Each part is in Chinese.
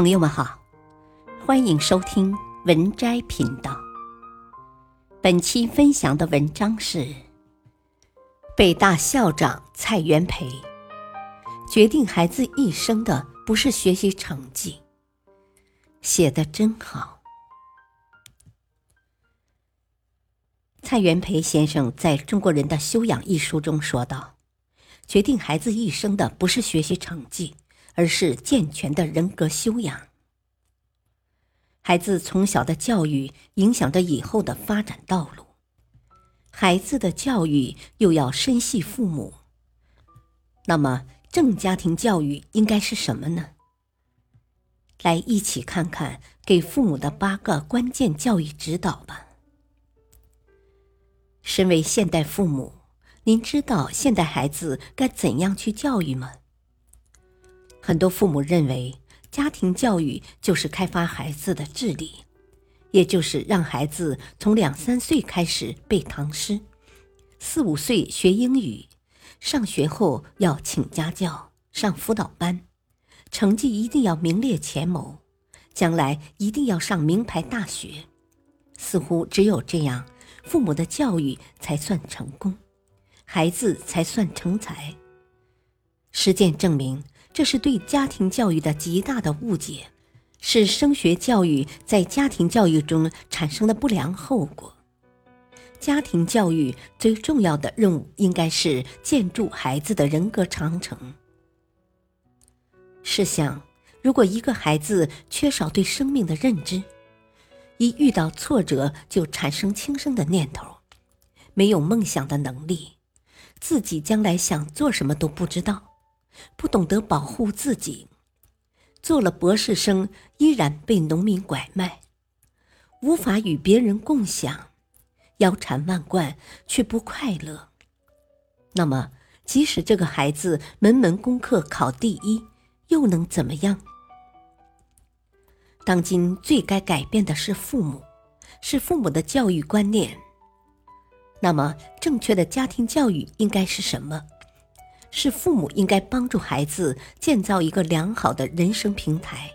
朋友们好，欢迎收听文摘频道。本期分享的文章是北大校长蔡元培决定孩子一生的不是学习成绩，写的真好。蔡元培先生在中国人的修养一书中说道：“决定孩子一生的不是学习成绩。”而是健全的人格修养。孩子从小的教育影响着以后的发展道路，孩子的教育又要深系父母。那么，正家庭教育应该是什么呢？来一起看看给父母的八个关键教育指导吧。身为现代父母，您知道现代孩子该怎样去教育吗？很多父母认为，家庭教育就是开发孩子的智力，也就是让孩子从两三岁开始背唐诗，四五岁学英语，上学后要请家教、上辅导班，成绩一定要名列前茅，将来一定要上名牌大学。似乎只有这样，父母的教育才算成功，孩子才算成才。实践证明。这是对家庭教育的极大的误解，是升学教育在家庭教育中产生的不良后果。家庭教育最重要的任务应该是建筑孩子的人格长城。试想，如果一个孩子缺少对生命的认知，一遇到挫折就产生轻生的念头，没有梦想的能力，自己将来想做什么都不知道。不懂得保护自己，做了博士生依然被农民拐卖，无法与别人共享，腰缠万贯却不快乐。那么，即使这个孩子门门功课考第一，又能怎么样？当今最该改变的是父母，是父母的教育观念。那么，正确的家庭教育应该是什么？是父母应该帮助孩子建造一个良好的人生平台，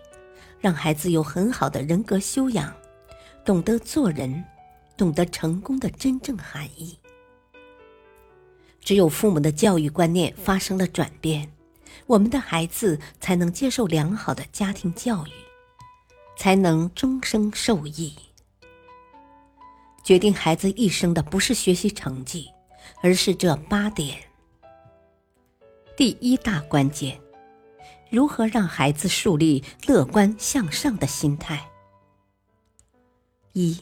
让孩子有很好的人格修养，懂得做人，懂得成功的真正含义。只有父母的教育观念发生了转变，我们的孩子才能接受良好的家庭教育，才能终生受益。决定孩子一生的不是学习成绩，而是这八点。第一大关键，如何让孩子树立乐观向上的心态？一，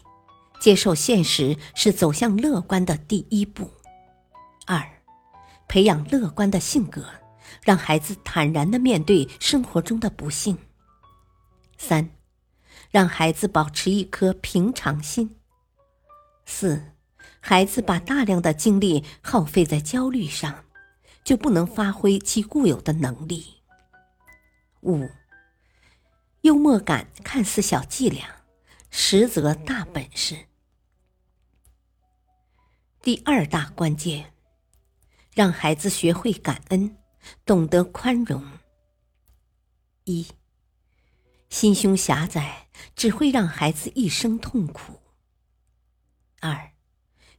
接受现实是走向乐观的第一步。二，培养乐观的性格，让孩子坦然的面对生活中的不幸。三，让孩子保持一颗平常心。四，孩子把大量的精力耗费在焦虑上。就不能发挥其固有的能力。五，幽默感看似小伎俩，实则大本事。第二大关键，让孩子学会感恩，懂得宽容。一，心胸狭窄只会让孩子一生痛苦。二，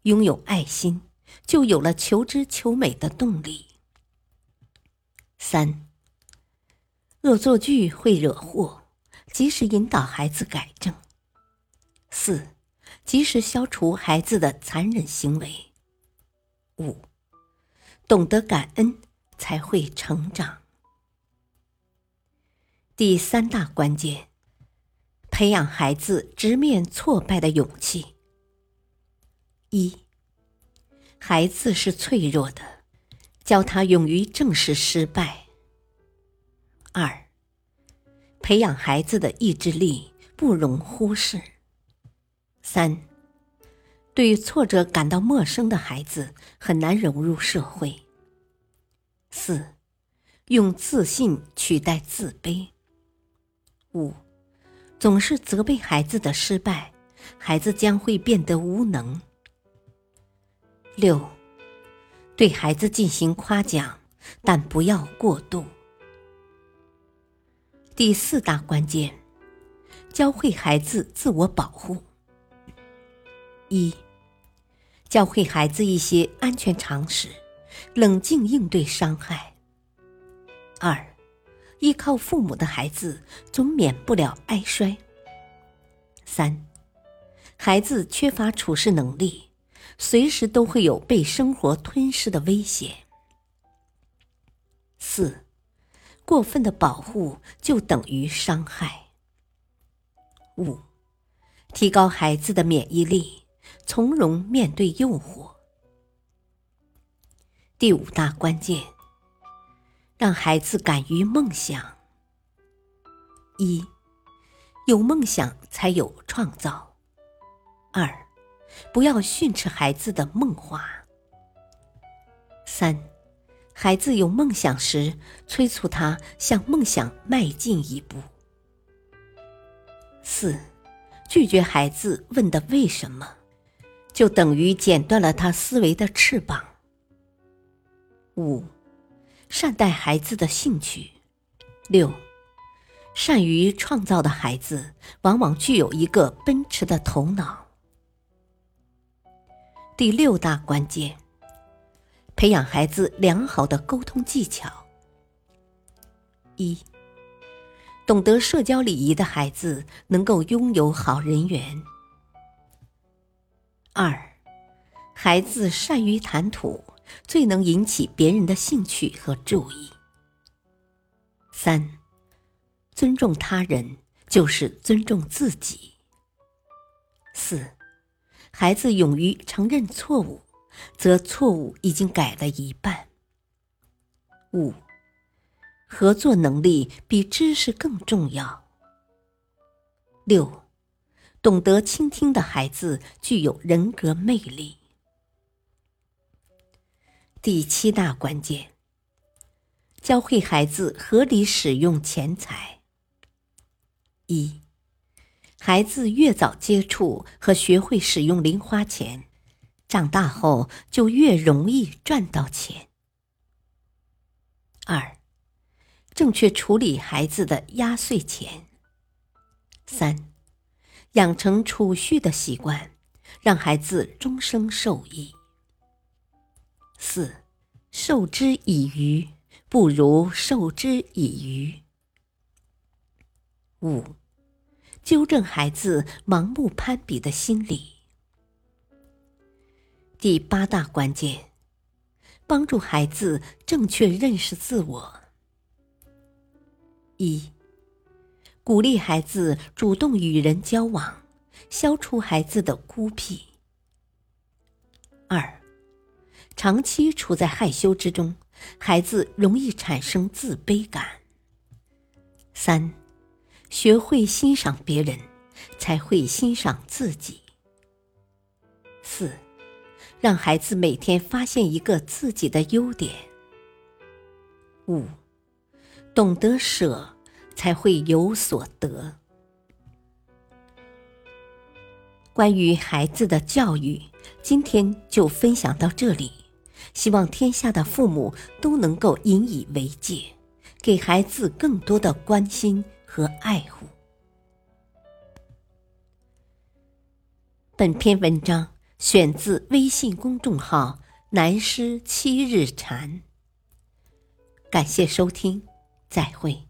拥有爱心，就有了求知求美的动力。三，恶作剧会惹祸，及时引导孩子改正。四，及时消除孩子的残忍行为。五，懂得感恩才会成长。第三大关键，培养孩子直面挫败的勇气。一，孩子是脆弱的。教他勇于正视失败。二，培养孩子的意志力不容忽视。三，对挫折感到陌生的孩子很难融入社会。四，用自信取代自卑。五，总是责备孩子的失败，孩子将会变得无能。六。对孩子进行夸奖，但不要过度。第四大关键，教会孩子自我保护。一，教会孩子一些安全常识，冷静应对伤害。二，依靠父母的孩子总免不了挨摔。三，孩子缺乏处事能力，随时都会有被生活吞噬的危险。四。过分的保护就等于伤害。五，提高孩子的免疫力，从容面对诱惑。第五大关键，让孩子敢于梦想。一，有梦想才有创造。二，不要训斥孩子的梦话。三。孩子有梦想时，催促他向梦想迈进一步。四，拒绝孩子问的为什么，就等于剪断了他思维的翅膀。五，善待孩子的兴趣。六，善于创造的孩子，往往具有一个奔驰的头脑。第六大关键。培养孩子良好的沟通技巧。一，懂得社交礼仪的孩子能够拥有好人缘。二，孩子善于谈吐，最能引起别人的兴趣和注意。三，尊重他人就是尊重自己。四，孩子勇于承认错误。则错误已经改了一半。五，合作能力比知识更重要。六，懂得倾听的孩子具有人格魅力。第七大关键，教会孩子合理使用钱财。一，孩子越早接触和学会使用零花钱。长大后就越容易赚到钱。二，正确处理孩子的压岁钱。三，养成储蓄的习惯，让孩子终生受益。四，授之以鱼，不如授之以渔。五，纠正孩子盲目攀比的心理。第八大关键，帮助孩子正确认识自我。一，鼓励孩子主动与人交往，消除孩子的孤僻。二，长期处在害羞之中，孩子容易产生自卑感。三，学会欣赏别人，才会欣赏自己。四。让孩子每天发现一个自己的优点。五，懂得舍，才会有所得。关于孩子的教育，今天就分享到这里。希望天下的父母都能够引以为戒，给孩子更多的关心和爱护。本篇文章。选自微信公众号“南师七日禅”。感谢收听，再会。